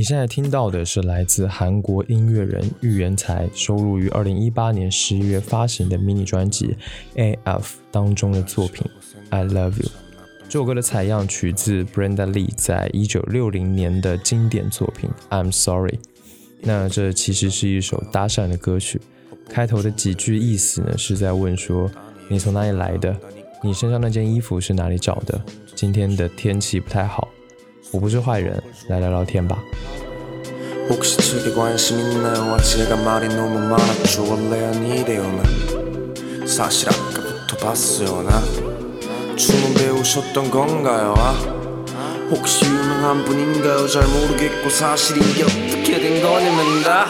你现在听到的是来自韩国音乐人玉元才收录于二零一八年十一月发行的迷你专辑《A.F》当中的作品《I Love You》。这首歌的采样取自 Brenda Lee 在一九六零年的经典作品《I'm Sorry》。那这其实是一首搭讪的歌曲，开头的几句意思呢是在问说你从哪里来的，你身上那件衣服是哪里找的，今天的天气不太好。我不是坏人，来聊聊天吧。 혹시 책에 관심 있나요? 제가 말이 너무 많았죠 원래 아니래요 나 사실 아까부터 봤어요 나 춤은 배우셨던 건가요? 아? 혹시 유명한 분인가요? 잘 모르겠고 사실 이게 어떻게 된 거냐면 다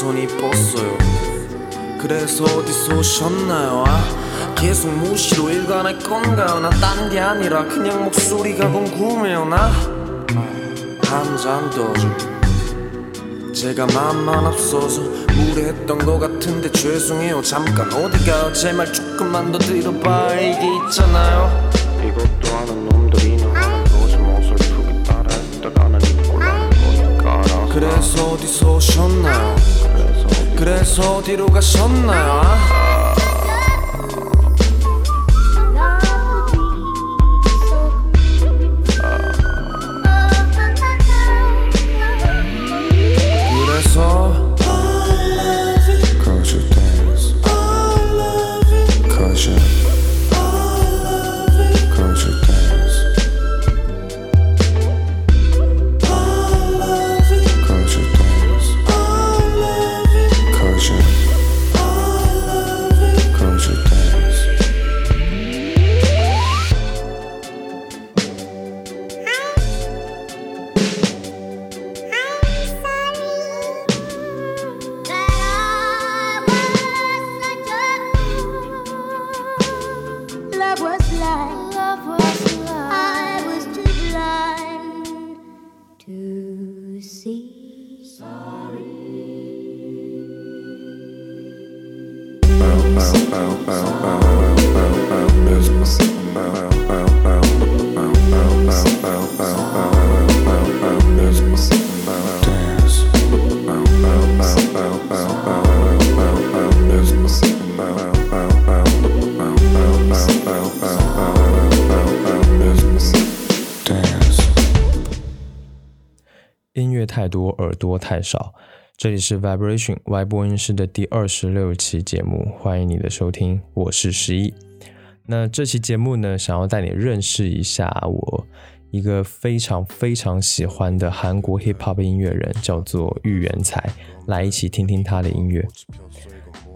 춤선이 뻗어요 그래서 어디서 오셨나요? 아? 계속 무시로 일관할 건가요? 나 딴 게 아니라 그냥 목소리가 궁금해요 나 한 잔더 제가 맘만 앞서서 무례했던 것 같은데 죄송해요 잠깐 어디가 제말 조금만 더 들어봐 이게 있잖아요 이것도 아는 놈들이 너는 거짓 모슬프게 따라했다가는 입고 그래서 어디서 오셨나요? 그래서, 어디로 가셨나요? 太多，耳朵太少。这里是 Vibration Y 播音室的第二十六期节目，欢迎你的收听，我是十一。那这期节目呢，想要带你认识一下我一个非常非常喜欢的韩国 Hip Hop 音乐人，叫做玉元才，来一起听听他的音乐。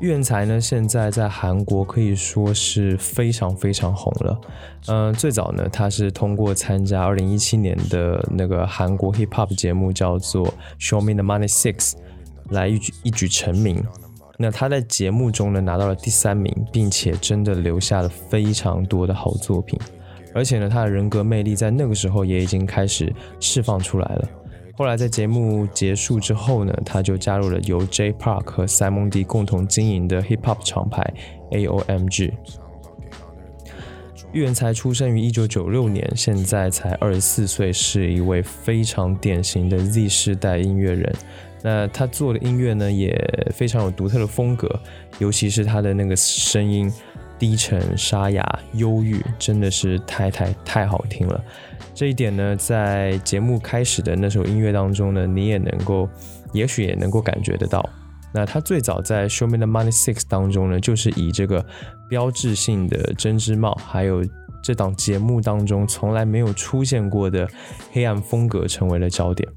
玉元才呢，现在在韩国可以说是非常非常红了。嗯、最早呢，他是通过参加二零一七年的那个韩国 hip hop 节目，叫做《Show Me the Money Six》，来一举一举成名。那他在节目中呢拿到了第三名，并且真的留下了非常多的好作品。而且呢，他的人格魅力在那个时候也已经开始释放出来了。后来在节目结束之后呢，他就加入了由 J Park 和 Simon D 共同经营的 Hip Hop 厂牌 AOMG。玉元才出生于一九九六年，现在才二十四岁，是一位非常典型的 Z 世代音乐人。那他做的音乐呢，也非常有独特的风格，尤其是他的那个声音低沉、沙哑、忧郁，真的是太太太好听了。这一点呢，在节目开始的那首音乐当中呢，你也能够，也许也能够感觉得到。那他最早在《Show Me the Money Six》当中呢，就是以这个标志性的针织帽，还有这档节目当中从来没有出现过的黑暗风格成为了焦点。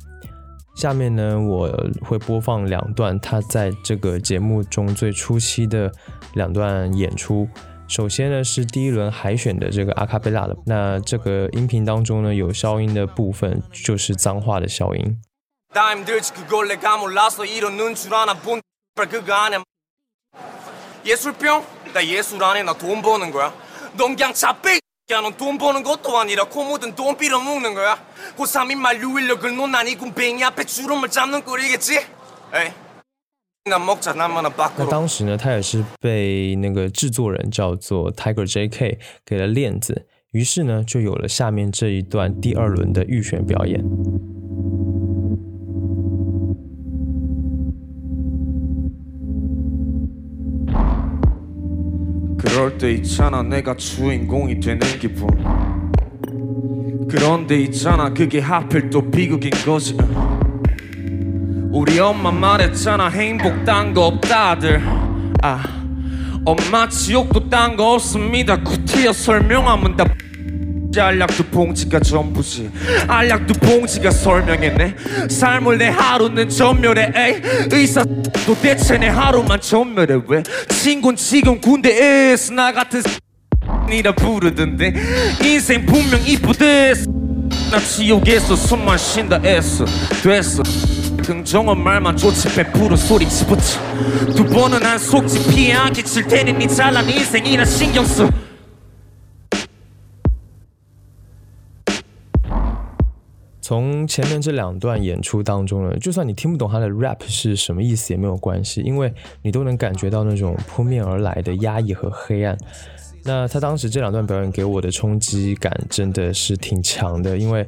下面呢，我会播放两段他在这个节目中最初期的两段演出。首先呢是第一轮海选的这个阿卡贝拉的，那这个音频当中呢有消音的部分，就是脏话的消音。 다 힘들지 그걸 내가 몰라서 이러는 줄 아나 본 그거 아냐 예술병? 나 예술 안에 나 돈 버는 거야 넌 그냥 잡배 야, 넌 돈 버는 것도 아니라 코 묻은 돈 빌어먹는 거야 고3인 만류인력을 논난 이 군뱅이 앞에 주름을 잡는 꼴이겠지? 에이 那那当时呢，他也是被那个制作人叫做 Tiger J.K. 给了链子，于是呢，就有了下面这一段第二轮的预选表演。 그럴 때 있잖아 내가 주인공이 되는 기분. 그런데 있잖아 그게 하필 또 비극인 거지. 우리 엄마 말했잖아 행복 딴 거 없다들. 아 엄마 지옥도 딴 거 없습니다. 구티어 설명하면 다 알약도 봉지가 전부지. 알약도 봉지가 설명했네. 삶을 내 하루는 전멸해 에이. 의사 도대체 내 하루만 전멸해 왜? 친구는 지금 군대에서 나 같은 이라 부르던데. 인생 분명 이쁘대 나 지옥에서 숨만 쉰다 애써 됐어. 긍정한 말만 좋지 100% 소리 집어쳐. 두 번은 안 속지 피해 안 끼칠 테니 네 잘난 인생이나 신경 써 从前面这两段演出当中呢，就算你听不懂他的 rap 是什么意思也没有关系，因为你都能感觉到那种扑面而来的压抑和黑暗。那他当时这两段表演给我的冲击感真的是挺强的，因为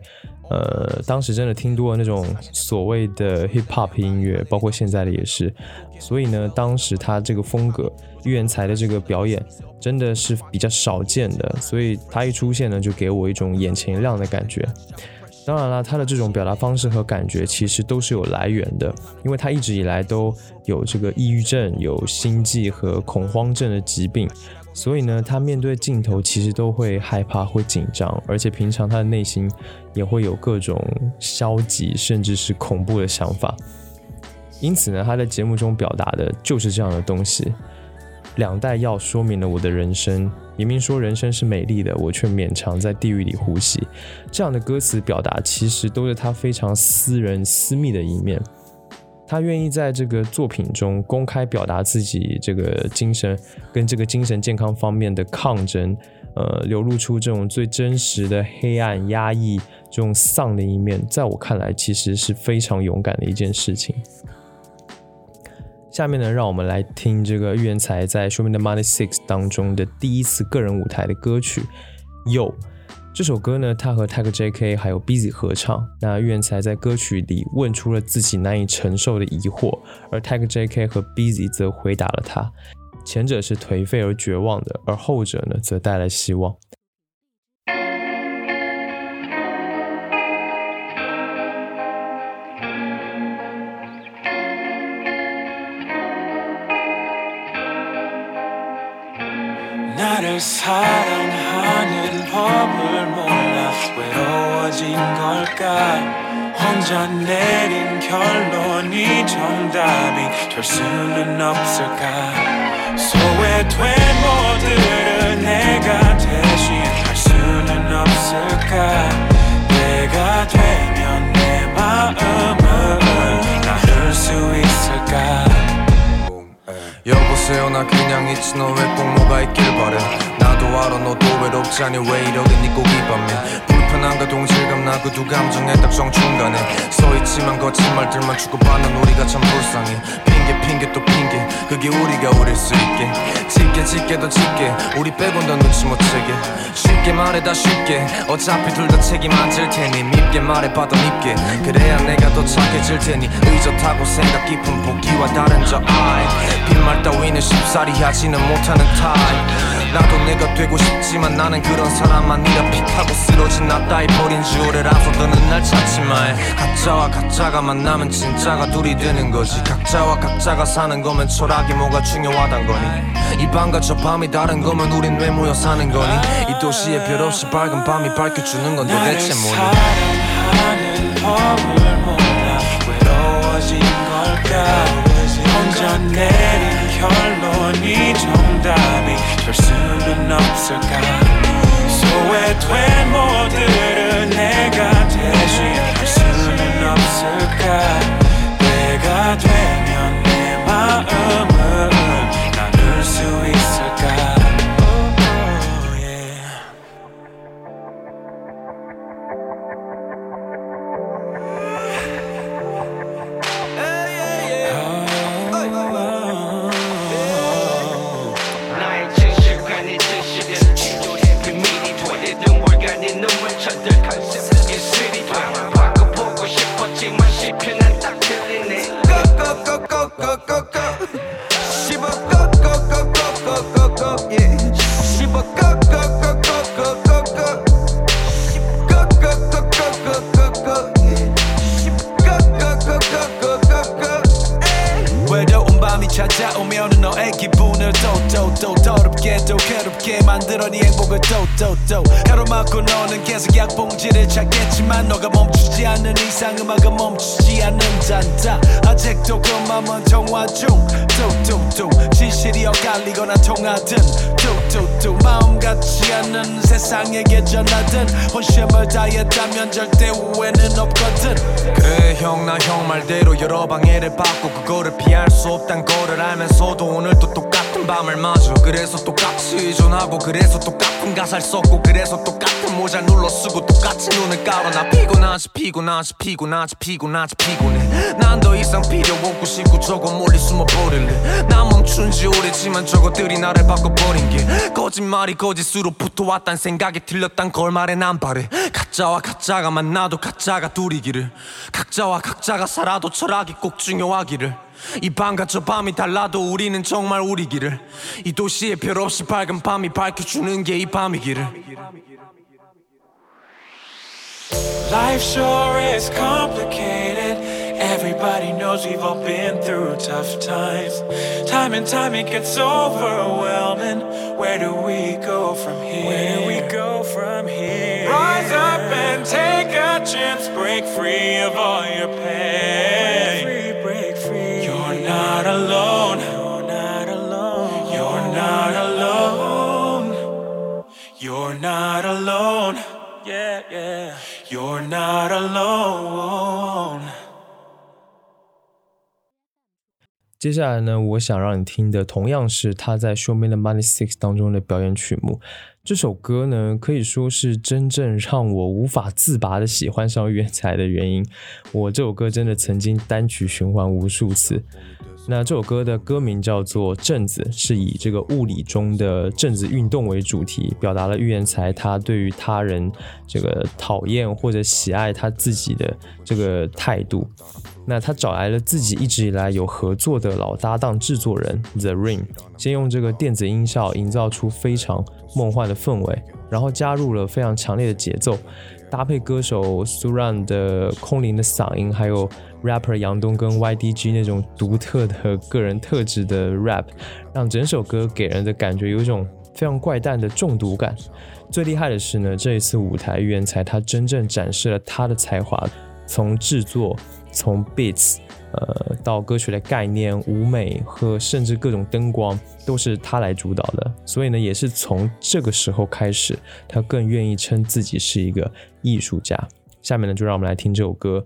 呃，当时真的听多了那种所谓的 hip hop 音乐，包括现在的也是，所以呢，当时他这个风格，预言才的这个表演真的是比较少见的，所以他一出现呢，就给我一种眼前一亮的感觉。当然了，他的这种表达方式和感觉其实都是有来源的，因为他一直以来都有这个抑郁症、有心悸和恐慌症的疾病，所以呢，他面对镜头其实都会害怕、会紧张，而且平常他的内心也会有各种消极甚至是恐怖的想法。因此呢，他在节目中表达的就是这样的东西。两代药说明了我的人生。明明说人生是美丽的，我却勉强在地狱里呼吸。这样的歌词表达，其实都是他非常私人、私密的一面。他愿意在这个作品中公开表达自己这个精神跟这个精神健康方面的抗争，呃，流露出这种最真实的黑暗、压抑、这种丧的一面。在我看来，其实是非常勇敢的一件事情。下面呢，让我们来听这个玉言才在《Show Me the Money Six》当中的第一次个人舞台的歌曲《Yo》。这首歌呢，他和 Tiger J.K. 还有 Busy 合唱。那玉言才在歌曲里问出了自己难以承受的疑惑，而 Tiger J.K. 和 Busy 则回答了他。前者是颓废而绝望的，而后者呢，则带来希望。 사랑하는 법을 몰라. 외로워진 걸까? 혼자 내린 결론이 정답이 될 수는 없을까? 소외된 모두를 내가 대신 할 수는 없을까? 내가 되면 내 마음을 나눌 수 있을까 여보세요 나 그냥 있지 너 왜 꼭 뭐가 있길 바래? 나도 알아 너도 외롭지 않니 왜 이러겠니 꼭 이 밤에? 불편함과 동질감 나그 두 감정의 딱 정 중간에 서있지만 거친 말들만 주고받는 우리가 참 불쌍해 핑계 핑계 또 핑계. 그게 우리가 우릴 수 있게. 짙게 짙게 더 짙게. 우리 빼곤 더 눈치 못 채게. 쉽게 말해 다 쉽게. 어차피 둘 다 책임 안 질 테니 밉게 말해봐 더 밉게. 그래야 내가 더 착해질 테니 의젓하고 생각 깊은 보기와 다른 저 아이. 빈말 따위는 쉽사리 하지는 못하는 타입. 나도 내가 되고 싶지만 나는 그런 사람 아니라 핏하고 쓰러진 나 따위 버린 알아서 드는 날 찾지 마 가짜와 가짜가 만나면 진짜가 둘이 되는 거지. 각자와 각자 가 사는 거면 철학이 뭐가 중요하단 거니? 이 밤과 저 밤이 다른 거면 우린 왜 모여 사는 거니? 이 도시에 별 없이 밝은 밤이 밝혀주는 건 도대체 뭐니? 사랑하는 법을 몰라. 외로워진 걸까 혼자 내린 결론이 정답이 될 수는 없을까? 소외된 모두를 내가 대신할 수는 없을까 내가 되면 내 마음을 나눌 수 있을까 봉지를 찾겠지만 너가 멈추지 않는 이상 음악은 멈추지 않는단다 아직도 그 맘은 통화 중. 뚝뚝뚝 진실이 엇갈리거나 통하든. 뚝뚝뚝 마음 같지 않는 세상에게 전하든. 혼심을 다했다면 절대 후회는 없거든. 그래 형 나 형 말대로 여러 방해를 받고 그거를 피할 수 없단 거를 알면서도 오늘도 똑같은 밤을 맞아 그래서 똑같이 의존하고 그래서 똑같은 가사를 썼고 그래서 똑같은 모자 눌러 쓰고 똑같이 눈을 깔아 나 피곤하지 피곤하지 피곤하지 피곤하지 피곤해. 난 더 이상 필요 없고 싶고 저거 멀리 숨어버릴래. 난 멈춘 지 오래지만 저것들이 나를 바꿔버린 게 거짓말이 거짓으로 붙어왔단 생각이 틀렸단 걸 말해 난 바래. 가짜와 가짜가 만나도 가짜가 둘이기를. 각자와 각자가 살아도 철학이 꼭 중요하기를. 이 밤과 저 밤이 달라도 우리는 정말 우리기를. 이 도시의 별 없이 밝은 밤이 밝혀주는 게 이 밤이기를 Life sure is complicated. Everybody knows we've all been through tough times. Time and time it gets overwhelming. Where do we go from here? Where do we go from here? Rise up and take a chance. Break free of all your pain. Break free, break free. You're not alone. You're not alone. You're not alone. You're not alone. Yeah, yeah. You're not alone. 接下来呢，我想让你听的同样是他在《Show Me the Money Six》当中的表演曲目。这首歌呢，可以说是真正让我无法自拔的喜欢上原才的原因。我这首歌真的曾经单曲循环无数次。那这首歌的歌名叫做《镇子》，是以这个物理中的镇子运动为主题，表达了预言才他对于他人这个讨厌或者喜爱他自己的这个态度。那他找来了自己一直以来有合作的老搭档制作人 The Ring，先用这个电子音效营造出非常梦幻的氛围，然后加入了非常强烈的节奏，搭配歌手 Suran 的空灵的嗓音，还有 rapper 杨东跟 YDG 那种独特的个人特质的 rap，让整首歌给人的感觉有一种非常怪诞的中毒感。最厉害的是呢，这一次舞台预言才他真正展示了他的才华，从制作，从 beats，呃，到歌曲的概念、舞美和甚至各种灯光，都是他来主导的。所以呢，也是从这个时候开始，他更愿意称自己是一个艺术家。下面呢，就让我们来听这首歌。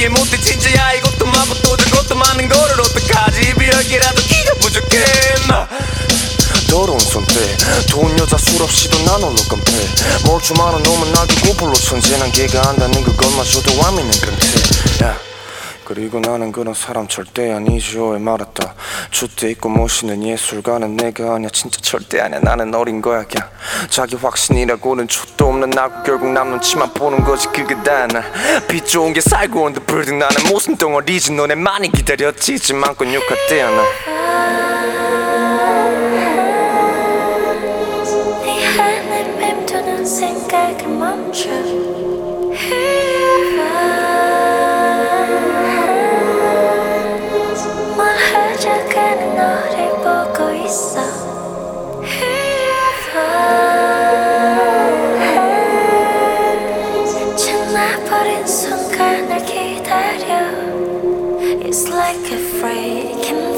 이해 못해 진짜야. 이것도 또 저것도 많은 거를 어떡하지? 비열기라도 기가 부족해. 마 더러운 손때 돈 여자 술 없이도 난 홀로 깜패 멀쩡한 놈은 날 두고 불러 천재난 걔가 안다는 그것마저도 와미는 근태 야 그리고 나는 그런 사람 절대 아니죠. 에 말았다. 주대 있고 멋있는 예술가는 내가 아니야. 진짜 절대 아니야. 나는 어린 거야 그냥. 자기 확신이라고는 족도 없는 나고 결국 남 눈치만 보는 거지 그게 다야 나빛 좋은 게 살고 온the building 나는 모순 덩어리지. 너네 많이 기다렸지. 이지만 곤욕할 때야 나 like a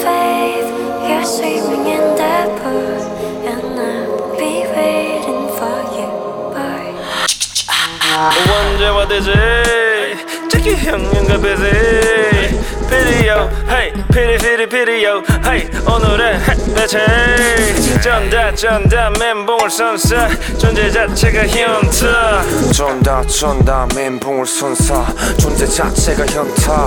wave. You're swimming in the pool, and I'll be waiting for you, boy. Wonder what this is. 지 특히 형님과 비지 피디요 헤이 피디 피디 피디요 헤이 오늘의 햇볕에 전다 전다 멘붕을 선사. 존재 자체가 현타 전다 전다 멘붕을 선사. 존재 자체가 현타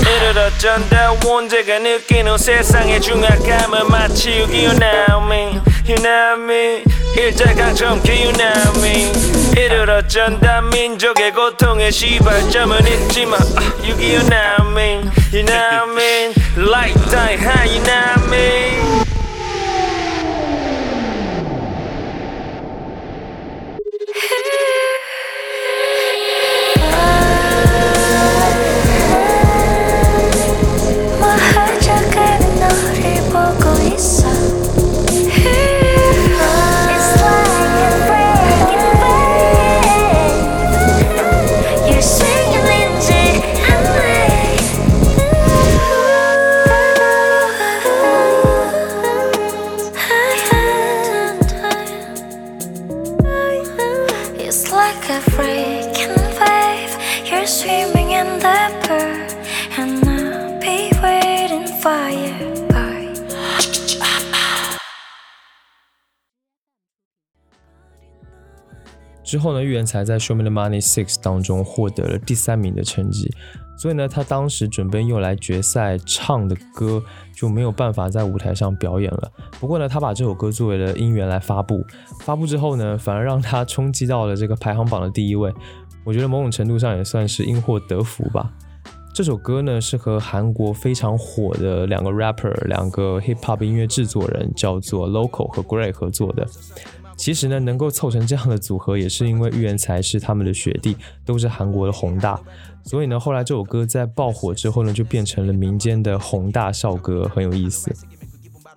이르러 전다 원제가 느끼는 세상의 중압감을 마치 you know me you know me know me 이르러 전다 민족의 고통의 시발점은 있지만 아, you know me like die high 뭘 之后呢，玉言才在《Show Me the Money Six》当中获得了第三名的成绩，所以呢，他当时准备用来决赛唱的歌就没有办法在舞台上表演了。不过呢，他把这首歌作为了音源来发布，发布之后呢，反而让他冲击到了这个排行榜的第一位。我觉得某种程度上也算是因祸得福吧。这首歌呢是和韩国非常火的两个 rapper、两个 hip hop 音乐制作人叫做 Local 和 Gray 合作的。其实呢，能够凑成这样的组合，也是因为玉元才是他们的学弟，都是韩国的宏大。所以呢，后来这首歌在爆火之后呢，就变成了民间的宏大少歌，很有意思。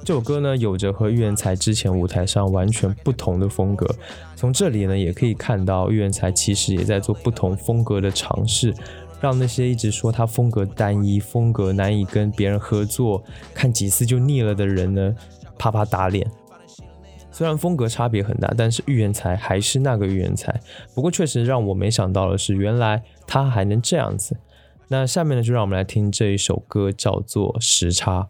这首歌呢，有着和玉元才之前舞台上完全不同的风格。从这里呢，也可以看到玉元才其实也在做不同风格的尝试，让那些一直说他风格单一、风格难以跟别人合作、看几次就腻了的人呢，啪啪打脸。虽然风格差别很大，但是预言才还是那个预言才。不过确实让我没想到的是，原来他还能这样子。那下面呢，就让我们来听这一首歌，叫做《时差》。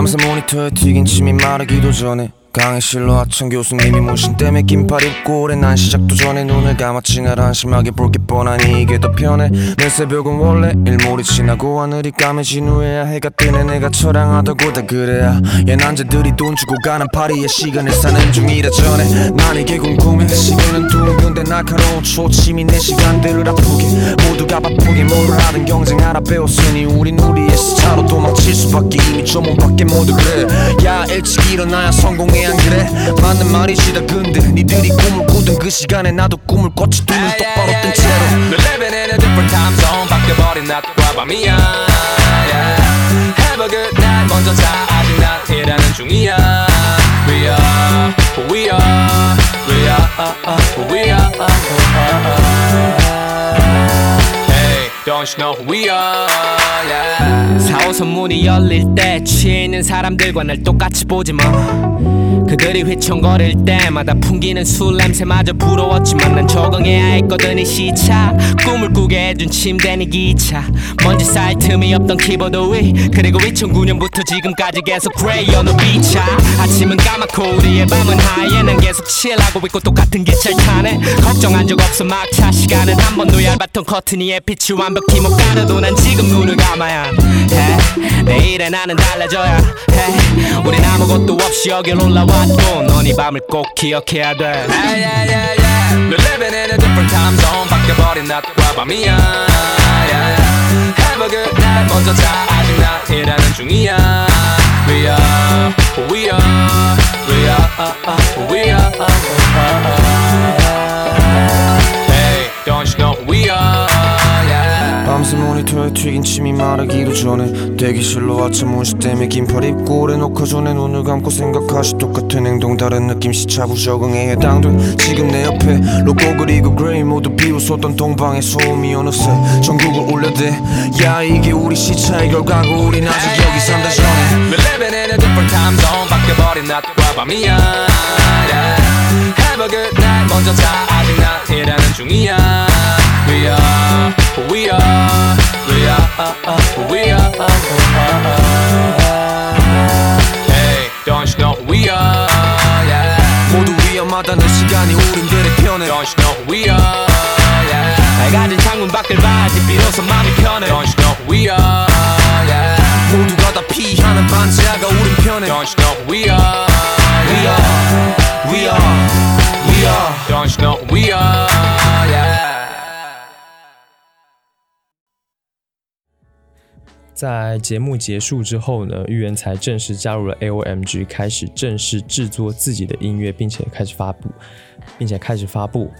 밤새 모니터에 튀긴 침이 마르기도 전에 강의실로 하천 교수님이 모신 때문에 긴팔 입고 오래 난 시작도 전에 눈을 감았지. 날 한심하게 볼 게 뻔하니 이게 더 편해. 내 새벽은 원래 일몰이 지나고 하늘이 까매진 후에야 해가 뜨네. 내가 처량하다고 다 그래야. 얘 남자들이 돈 주고 가는 파리에 시간을 사는 중이라 전에. 난 이게 궁금해. 시계는 둥근데 날카로운 초침이 내 시간들을 아프게. 모두가 바쁘게 뭐를 하든 경쟁하라 배웠으니 우린 우리의 스타로 도망칠 수밖에. 이미 저 몸밖에 모두 그래. 야 일찍 일어나야 성공해 이상해 안 그래 맞는 말이시다 근데 니들이 꿈을 꾸던 그 시간에 나도 꿈을 꿨지 눈을 똑바로 뜬 채로 We're living in a different time zone 바뀌어버린 낮과 밤이야 yeah. Have a good night 먼저 자 아직 난 일하는 중이야 We are we are We are we are Hey don't you know who we are yeah. 4호선 문이 열릴 때 취해 있는 사람들과 날 똑같이 보지 마 그들이 휘청거릴 때마다 풍기는 술 냄새마저 부러웠지만 난 적응해야 했거든 이 시차. 꿈을 꾸게 해준 침대니 기차. 먼지 쌓일 틈이 없던 키보드 위. 그리고 2009년부터 지금까지 계속 GRAY on the beat ya 아침은 까맣고 우리의 밤은 하얘 난 계속 칠하고 있고 똑같은 기차를 타네. 걱정한 적 없어. 막차 시간은 한 번도 얇았던 커튼 위에 빛이 완벽히 못 가려도 난 지금 눈을 감아야 해 내일의 나는 달라져야 해 우린 아무것도 없이 여길 올라왔고 넌 이 밤을 꼭 기억해야 돼 yeah, yeah, yeah, yeah. We're living in a different time zone 바뀌어버린 낮과 밤이야 yeah. Have a good night 먼저 자 아직 난 일하는 중이야 We are we are We are who we are 밤새 모니터에 튀긴 침이 마르기도 전에 대기실로 아 참 문신 때문에 긴팔 입고 오래 녹화 전에 눈을 감고 생각하지 똑같은 행동 다른 느낌 시차 부적응에 해당돼. 지금 내 옆에 로꼬 그리고 GRAY 모두 비웃었던 동방의 소음이 어느새 전국을 울려대. 야 이게 우리 시차의 결과고 우린 아직 여기 산다 전에. We're living in a different time zone 바뀌어버린 낮과 밤이야 yeah. Have a good night. 먼저 자 아직 난 일하는 중이야. We are we are We are who we are Hey don't you know who we are yeah. 모두 위험하다는 시간이 우린들의 편에 Don't you know who we are yeah. 밝아진 창문 밖을 봐야지 비로소 마음이 편해 Don't you know who we are yeah. 모두가 다 피하는 반지하가 우린 편에 Don't you know who we are We are We are We are Don't you know who we are 在节目结束之后呢，玉原才正式加入了 AOMG，开始正式制作自己的音乐，并且开始发布，并且开始发布。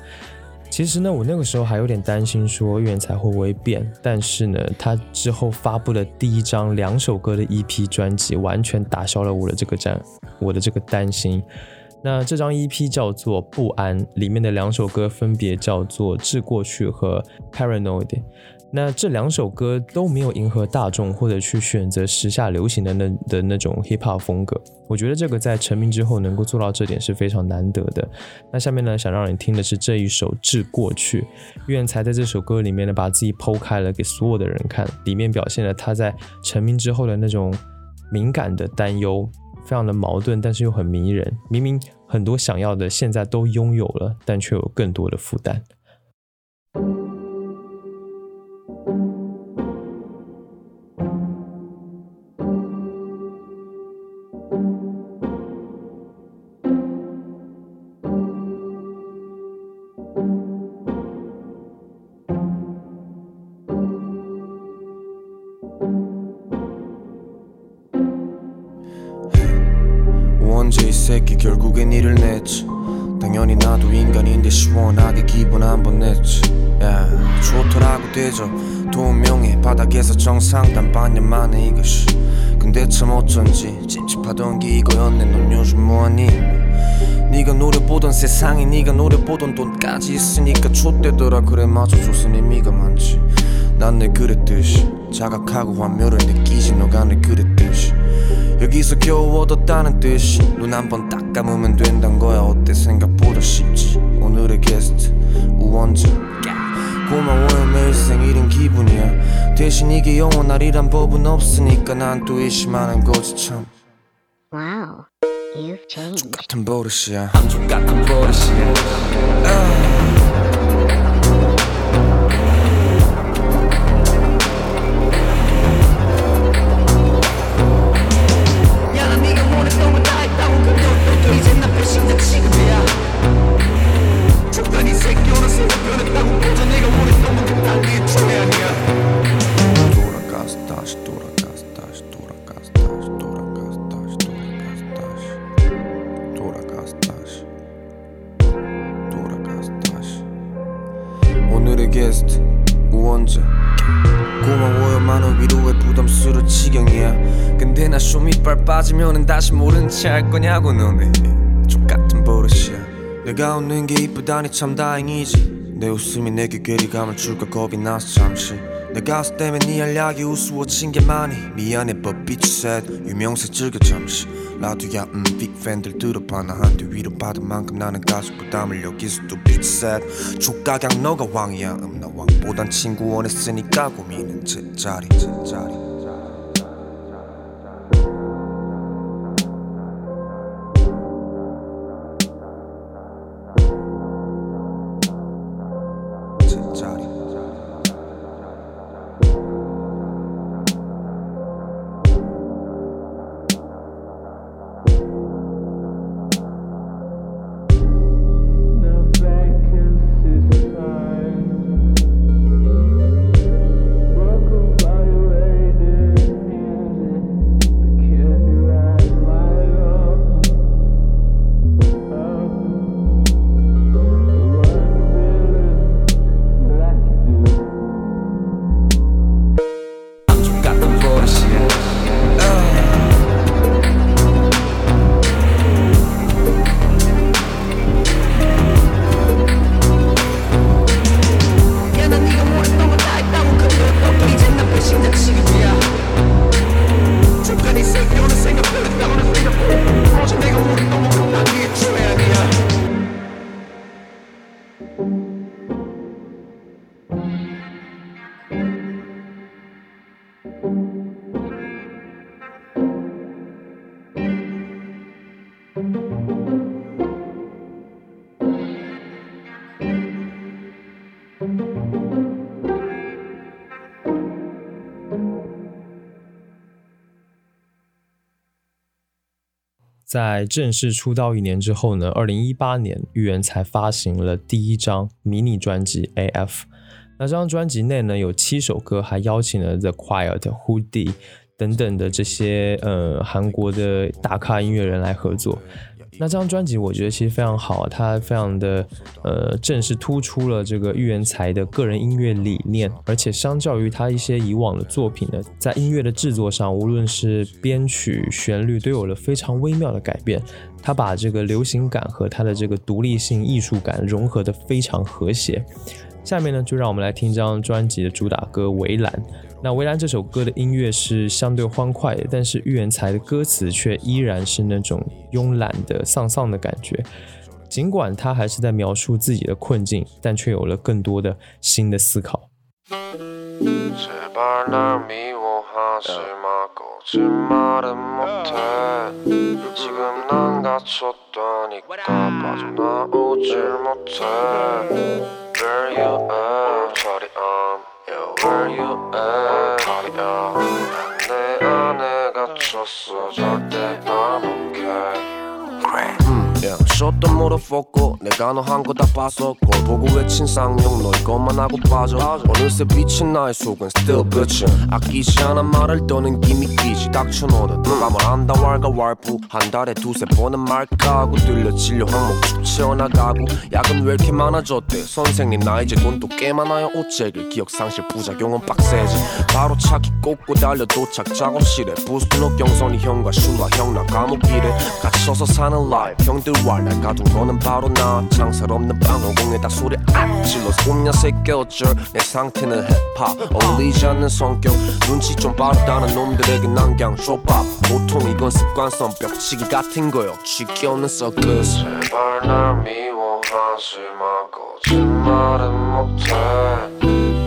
其实呢，我那个时候还有点担心说玉原才会不会变，但是呢，他之后发布的第一张两首歌的 EP 专辑，完全打消了我的这个战，我的这个担心。那这张 EP 叫做《不安》，里面的两首歌分别叫做《致过去》和《Paranoid》。那这两首歌都没有迎合大众，或者去选择时下流行的那的那种 hip hop 风格。我觉得这个在成名之后能够做到这点是非常难得的。那下面呢，想让你听的是这一首《致过去》。岳才在这首歌里面呢，把自己剖开了给所有的人看，里面表现了他在成名之后的那种敏感的担忧，非常的矛盾，但是又很迷人。明明很多想要的现在都拥有了，但却有更多的负担。 바닥에서 정상단 반년 만에 이것이. 근데 참 어쩐지 찝찝하던 게 이거였네. 넌 요즘 뭐하니? 네가 노려보던 세상에 네가 노려보던 돈까지 있으니까 좆되더라. 그래 맞아. 줬으니 의미가 많지. 난 늘 그랬듯이 자각하고 환멸을 느끼지. 너가 늘 그랬듯이 여기서 겨우 얻었다는 뜻이. 눈 한 번 딱 감으면 된단 거야. 어때? 생각보다 쉽지. 오늘의 게스트 우원재 고마워요 매일 생일인 기분이야. 대신 이게 영원하리란 법은 없으니까 난 또 의심하는 거지 참. Wow, you've changed. 같은 버릇이야. 같은 버릇이야 채할 거냐고 너네 족같은 버릇이야. 내가 웃는 게 이쁘다니 참 다행이지. 내 웃음이 내게 괴리감을 줄까 겁이 나서 잠시. 내 가수 때문에 네 알약이 우스워진 게 많이. 미안해 but bitch said. 유명세 즐겨 잠시. 라두야 음 빅팬들 들어봐. 나한테 위로 받은 만큼 나는 가수 부담을 여기서 또 bitch said 족가강 너가 왕이야. 음나 왕보단 친구 원했으니까 고민은 제자리 제자리 在正式出道一年之后呢，二零一八年，玉元才发行了第一张迷你专辑《AF》。那这张专辑内呢有七首歌，还邀请了 The Quiet、Hoodie 等等的这些呃韩国的大咖音乐人来合作。那这张专辑我觉得其实非常好，它非常的呃正式突出了这个玉元才的个人音乐理念，而且相较于他一些以往的作品呢，在音乐的制作上，无论是编曲、旋律都有了非常微妙的改变。他把这个流行感和他的这个独立性、艺术感融合的非常和谐。下面呢，就让我们来听这张专辑的主打歌《围栏》。那《围栏》这首歌的音乐是相对欢快的，但是玉元才的歌词却依然是那种慵懒的、丧丧的感觉。尽管他还是在描述自己的困境，但却有了更多的新的思考。Where you at? 난내 안에 갇혔어 절대 난 okay 숏도 물어보고 내가 너 한 거 다 봐서 꼴 보고 외친 쌍욕 너 이것만 하고 빠져. 어느새 비친 나의 속은 still bitchin 아끼지 않아 말을 떠는 김이 끼지. 닥쳐놓는 누가 뭘 안다 왈가 왈부. 한 달에 두세 번은 말까 하고 들려 진료 항목 축 채워나가고. 약은 왜 이렇게 많아졌대? 선생님 나 이제 돈또꽤 많아요 오책을 기억상실 부작용은 빡세지. 바로 차키 꽂고 달려 도착 작업실에. 부스노 경선이 형과 슐라 형나 감옥 길에. 갇혀서 사는 라이프 형들 왈날 가둔 거는 바로 나 창살 없는 방어공에다 소리 악 질러서 꼼냐새 깨어져 내 상태는 힙합. 어울리지 않는 성격. 눈치 좀 빠르다는 놈들에게 난 그냥 쇼밥. 보통 이건 습관성 벽치기 같은 거요. 취기 없는 서커스. 제발 날 미워하지 마 거짓말은 못해.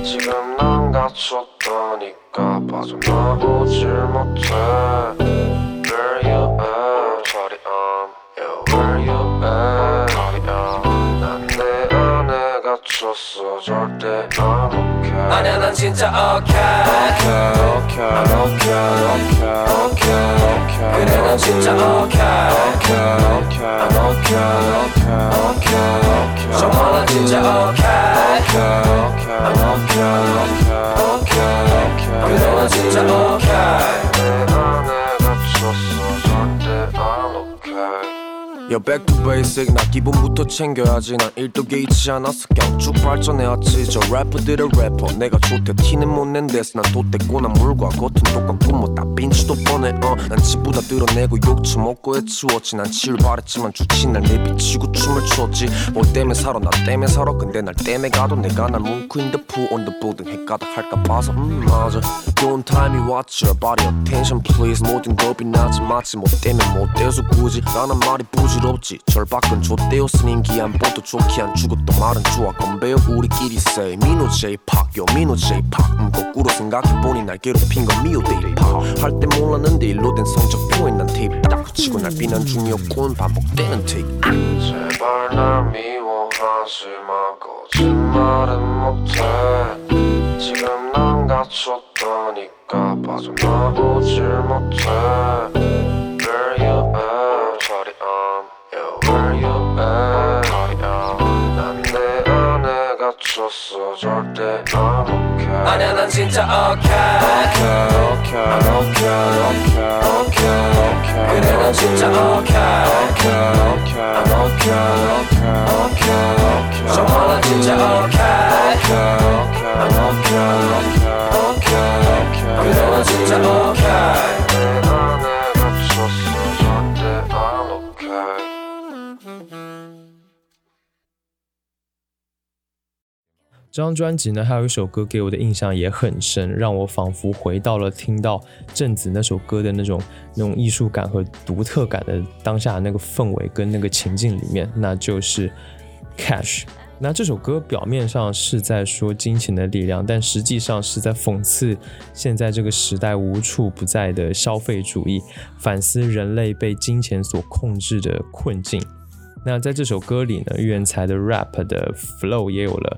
지금 난 갇혔다니까 빠져나오질 못해. Where you at? 갇혔어 절대 안 okay 아니야 난 진짜 okay Okay, okay, okay, okay, okay, okay 그래 난 진짜 okay I'm okay, 정말 난 진짜 okay I'm okay 그래 난 진짜 okay Yo back to basic. 나 기본부터 챙겨야지. 난 일도 개의치 않았어 그냥 쭉 발전해왔지. 저 래퍼들의 래퍼. 내가 좋대. 티는 못 낸데서 난 돛대고 난 물과 겉은 똑같고 뭐다 빈치도 뻔해 어난 집보다 드러내고 욕 처 먹고 해치웠지. 난 치울 바랬지만 주친 날 내비치고 춤을 췄지. 뭐 때문에 살아? 나 때문에 살아? 근데 날 때문에 가도 내가 날 pool on the building 핵가닥 할까 봐서. 음 맞아. 좋은 타임이 왔지. Your body attention please. 모든 겁이 나지. 마치 뭐 때문에 못 돼서 굳이. 라는 말이 부 질없지. 절박은 좆되었으니 인기안 보도 좋게 안 주고 또 말은 좋아. 건배요 우리끼리 say 민호 J-pop 요 민호 J-pop 음 거꾸로 생각해보니 날 괴롭힌 건 미호 데이팝 할때 몰랐는데 일로 된 성적표에 난 테이프 딱 붙이고 날 비난 중이었군. 반복되는 테이프. 제발 날 미워하지 마 거짓말은 못해. 지금 난 갇혔다니까 빠져나오질 못해. Where you at? 갇혔어 절대 안 okay 아니야 난 진짜 okay okay okay okay okay okay 그래 난 진짜 okay okay okay I'm okay okay okay okay 정말 난 진짜 okay okay okay okay 그래 난 진짜 내 这张专辑呢，还有一首歌给我的印象也很深，让我仿佛回到了听到郑子那首歌的那种那种艺术感和独特感的当下那个氛围跟那个情境里面，那就是《Cash》。那这首歌表面上是在说金钱的力量，但实际上是在讽刺现在这个时代无处不在的消费主义，反思人类被金钱所控制的困境。那在这首歌里呢，玉元才的 rap 的 flow 也有了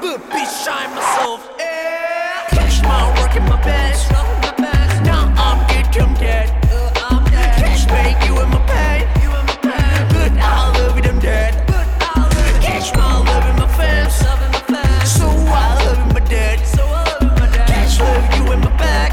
But bitch, shine myself. Yeah. Catch my work in my best. Now I'm good, uh, I'm dead. Catch me, you in my pain. But I love it, I'm dead. Catch my love in my fans. So I love in my dead. Catch love, you in my back.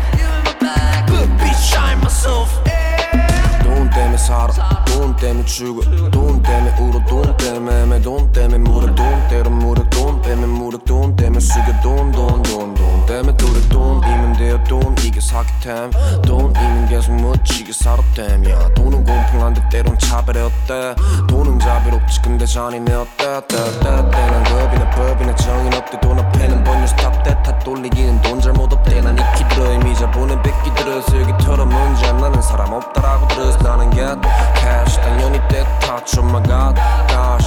But bitch, shine myself. Yeah. Don't damn it, Sara. Don't damn it, sugar. Don't damn it, Udo. 울어 돈 때문에 매매 돈 때문에 무력 돈 때문에 무력 돈 때문에 숙여 돈돈돈돈 때문에 둘의 돈이면 돼요 돈. 이게 사기템. 돈이면 계속 묻히게 살았댐 야 돈은 공평한데 때론 차별해 어때? 돈은 자비롭지 근데 잔인해 어때? 때때때난 겁이나 법이나 정의는 없대. 돈 앞에는 번유 스탑 때다 돌리기는 돈 잘못 없대. 난 익히 들어 이미 자본은 뺏기 들어서 여기처럼 문제 안 나는 사람 없다라고 들어서 나는 get cash 당연히 때타쳐 my god gosh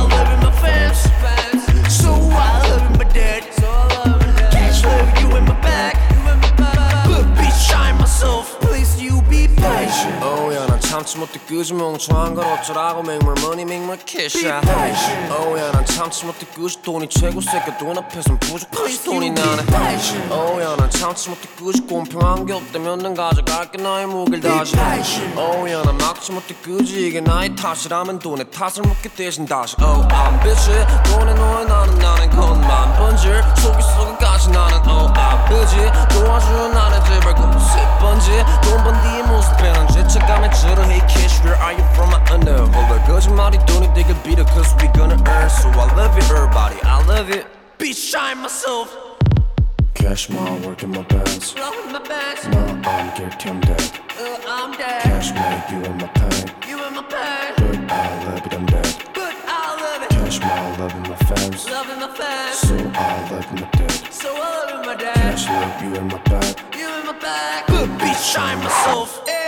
참지 못해 그지 멍청한 걸 어쩌라고 make more money make more cash 야. Oh 야난 참지 못해 그지 돈이 최고 새끼. 돈 앞에선 부족하지 돈이 나네. Oh 야난 참지 못해 그지 공평한 게 없다면 난 가져갈게 나의 무게를 다시. Oh 야난 막지 못해 그지 이게 나의 탓이라면 돈의 탓을 묻게 대신 다시. Oh I'm bitch 돈에 놓여 나는 나는 건만 번질. 속이 썩어까지 나는 Oh I'm busy. 도와주는 나는 제발 고세 번지. 돈번 뒤의 모습에 난 죄책감에 질어 Hey kiss where are you from I under Hold up 거짓말이 돈이 되길 빌어 Cause we gonna earn So I love it everybody I love it Bitch, I'm myself. Cash my work in my pants Love in my bags. Now I'm getting dead Uh, I'm dead. Cash make you in my pain You in my pain. But I love it I'm dead But I love it. Cash my love in my fans Love in my fans. So I love in my dead So I love in my dad. Cash love you in my back You in my back. But bitch, I'm myself. Yeah.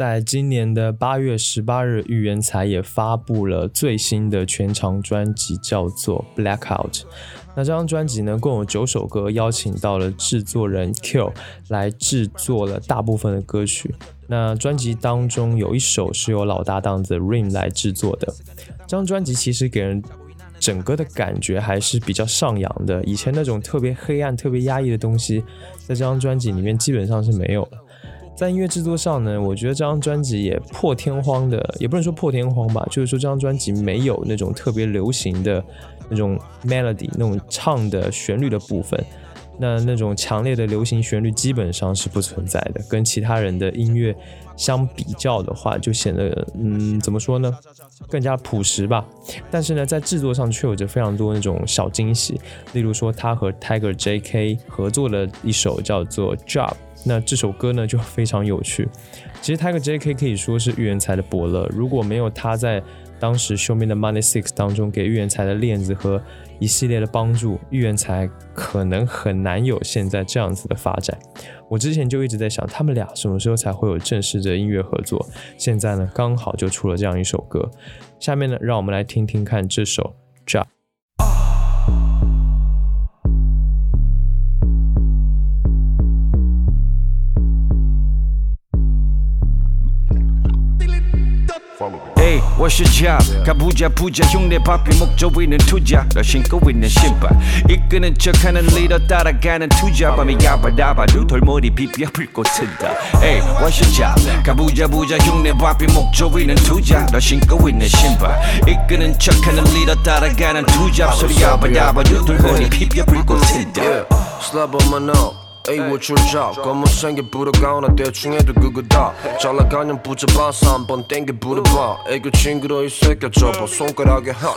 在今年的八月十八日，玉元才也发布了最新的全长专辑，叫做《Blackout》。那这张专辑呢，共有九首歌，邀请到了制作人 Q 来制作了大部分的歌曲。那专辑当中有一首是由老搭档 The Rain 来制作的。这张专辑其实给人整个的感觉还是比较上扬的，以前那种特别黑暗、特别压抑的东西，在这张专辑里面基本上是没有了。在音乐制作上呢，我觉得这张专辑也破天荒的，也不能说破天荒吧，就是说这张专辑没有那种特别流行的那种 melody，那种唱的旋律的部分，那那种强烈的流行旋律基本上是不存在的。跟其他人的音乐相比较的话，就显得嗯，怎么说呢，更加朴实吧。但是呢，在制作上却有着非常多那种小惊喜，例如说他和 Tiger J.K 合作的一首叫做 Job。那这首歌呢就非常有趣。其实 Tiger J.K 可以说是玉元才的伯乐，如果没有他在当时《Show me 的 money Six》当中给玉元才的链子和一系列的帮助，玉元才可能很难有现在这样子的发展。我之前就一直在想，他们俩什么时候才会有正式的音乐合作？现在呢，刚好就出了这样一首歌。下面呢，让我们来听听看这首《Job》。What's your job? 가부자 부자 흉내 바삐 목조 위는 투자. 너 신고 있는 신발. 이끄는 척하는 리더 따라가는 투자. 밤에 야바다바 두 돌머리 비비야 불꽃 튼다. Hey, what's your job? 가부자 부자 흉내 바삐 목조 위는 투자. 너 신고 있는 신발. 이끄는 척하는 리더 따라가는 투자. 소리 야바다바 두 돌머리 비비야 불꽃 튼다 slap on my nose. 에이 your job? 검은색에 불어가오나 대충 해도 그거다. 잘나가면 붙잡아서 한번 땡겨 부려봐. 애교 친구로 이 새끼 접어 손가락에 핫.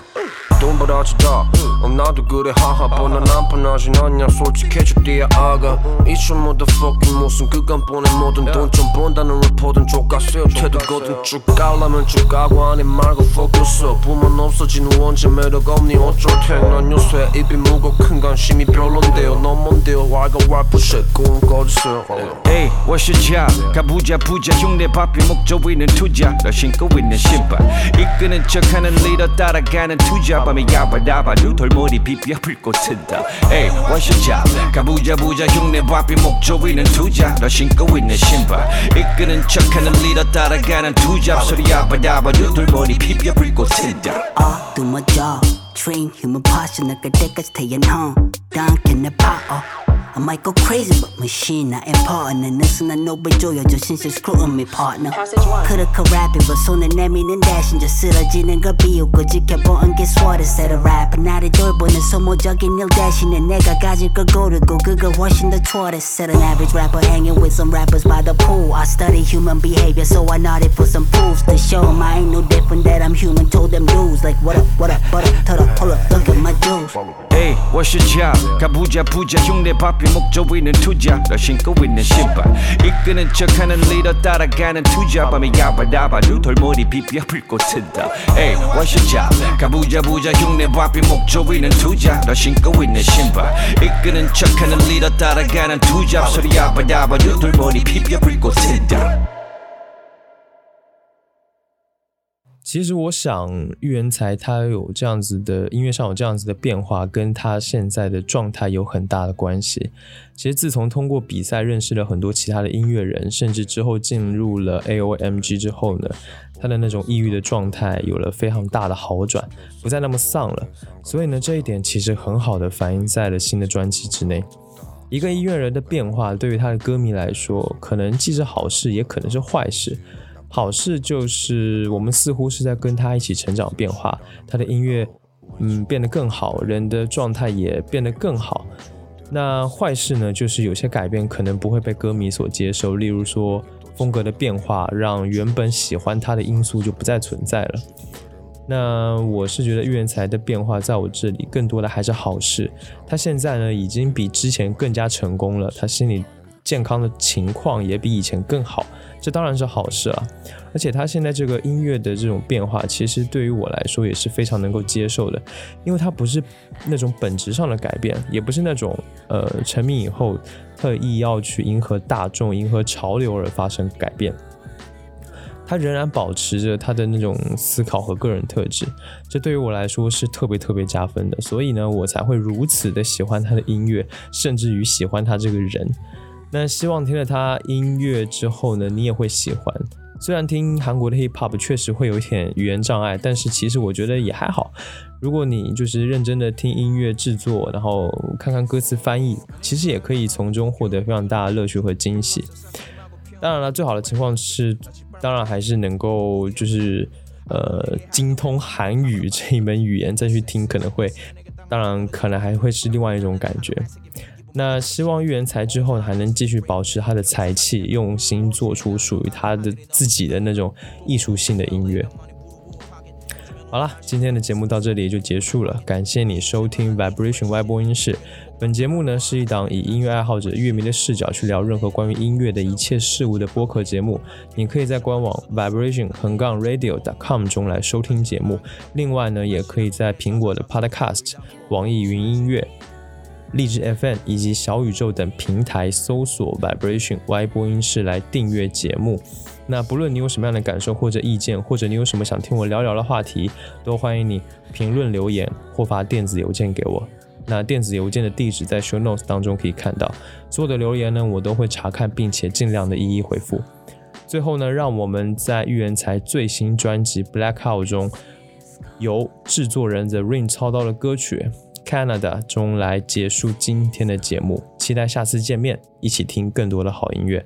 돈 벌어지다. 어, 나도 그래 하하. 뻔한 안 뻔하지 않냐 솔직해져 뒤에 아가. 이촌 motherfucking 무슨 그간 보내 모든 돈 좀 번다는 report은 족가세요. 태도거든 쭉 가려면 쭉 가고 아니 말고 focus 부문 없어진 후 언제 매력 없니? 어쩔 텐난 요새 입이 무거 큰 관심이 별론데요. 넌 뭔데요. 왈가왈 부 셔꿈 꺼주세요 Hey, what's your job? 가부자 부자 흉내 바삐 목조 위는 투자 너 신고 있는 신발 이끄는 척하는 리더 따라가는 투자 밤에 야바다바 두 돌머리 비비야 불꽃 튼다 Hey, what's your job? 가부자 부자 흉내 바삐 목조 위는 투자 너 신고 있는 신발 이끄는 척하는 리더 따라가는 투자 소리 야바다바 두 돌머리 비비야 불꽃 튼다 all through my jaw. Train human at home. Dunk in the pot, oh. I might go crazy, but machine, I ain't partner. Listen, I know, but Joya just since you're screwing me, partner. Coulda could rap it, but soon and that meaning dash and just sit a gin and go be you. Go jick your button, get swatted, set a rap. And now the door, but it's so more jugging, nil the And nigga, got you, could go to go, good, go washing the tortoise. Set an average rapper hanging with some rappers by the pool. I study human behavior, so I nodded for some proofs to show them I ain't no different that I'm human. Told them dudes, like, what up, what up, what up, hold up, look at my dudes. Hey, what's your job? Kabuja, puja, 흉내, papi. 삐 목조 위는 투자 너 신고 있는 신발. 이끄는 척하는 리더 따라가는 투자. 밤에 야바다바 두 돌머리 비비야 불꽃 튼다. Your job? 가부자 부자 흉내 바삐 목조 위는 투자. 너 신고 있는 신발. 이끄는 척하는 리더 따라가는 투자. 소리 야바다바 두 돌머리 비비야 불꽃 튼다 其实我想，玉元才他有这样子的音乐上有这样子的变化，跟他现在的状态有很大的关系。其实自从通过比赛认识了很多其他的音乐人，甚至之后进入了 AOMG 之后呢，他的那种抑郁的状态有了非常大的好转，不再那么丧了。所以呢，这一点其实很好的反映在了新的专辑之内。一个音乐人的变化，对于他的歌迷来说，可能既是好事，也可能是坏事。好事就是我们似乎是在跟他一起成长变化，他的音乐嗯变得更好，人的状态也变得更好。那坏事呢，就是有些改变可能不会被歌迷所接受，例如说风格的变化，让原本喜欢他的因素就不再存在了。那我是觉得玉元才的变化，在我这里更多的还是好事。他现在呢，已经比之前更加成功了，他心里健康的情况也比以前更好。这当然是好事啊，而且他现在这个音乐的这种变化，其实对于我来说也是非常能够接受的，因为它不是那种本质上的改变，也不是那种呃成名以后特意要去迎合大众、迎合潮流而发生改变。他仍然保持着他的那种思考和个人特质，这对于我来说是特别特别加分的，所以呢，我才会如此的喜欢他的音乐，甚至于喜欢他这个人。那希望听了他音乐之后呢，你也会喜欢。虽然听韩国的 hip hop 确实会有一点语言障碍，但是其实我觉得也还好。如果你就是认真的听音乐制作，然后看看歌词翻译，其实也可以从中获得非常大的乐趣和惊喜。当然了，最好的情况是，当然还是能够就是呃精通韩语这一门语言再去听，可能会，当然可能还会是另外一种感觉。那希望玉人才之后还能继续保持他的才气，用心做出属于他的自己的那种艺术性的音乐。好了，今天的节目到这里就结束了，感谢你收听 Vibration 外播音室。本节目呢是一档以音乐爱好者、乐迷的视角去聊任何关于音乐的一切事物的播客节目。你可以在官网 vibration 横杠 radio dot com 中来收听节目，另外呢，也可以在苹果的 Podcast、网易云音乐。荔枝 FM 以及小宇宙等平台搜索 Vibration Y 播音室来订阅节目。那不论你有什么样的感受或者意见，或者你有什么想听我聊聊的话题，都欢迎你评论留言或发电子邮件给我。那电子邮件的地址在 Show Notes 当中可以看到。所有的留言呢，我都会查看并且尽量的一一回复。最后呢，让我们在预言才最新专辑 Blackout 中，由制作人 The Rain 操刀的歌曲。Canada 中来结束今天的节目，期待下次见面，一起听更多的好音乐。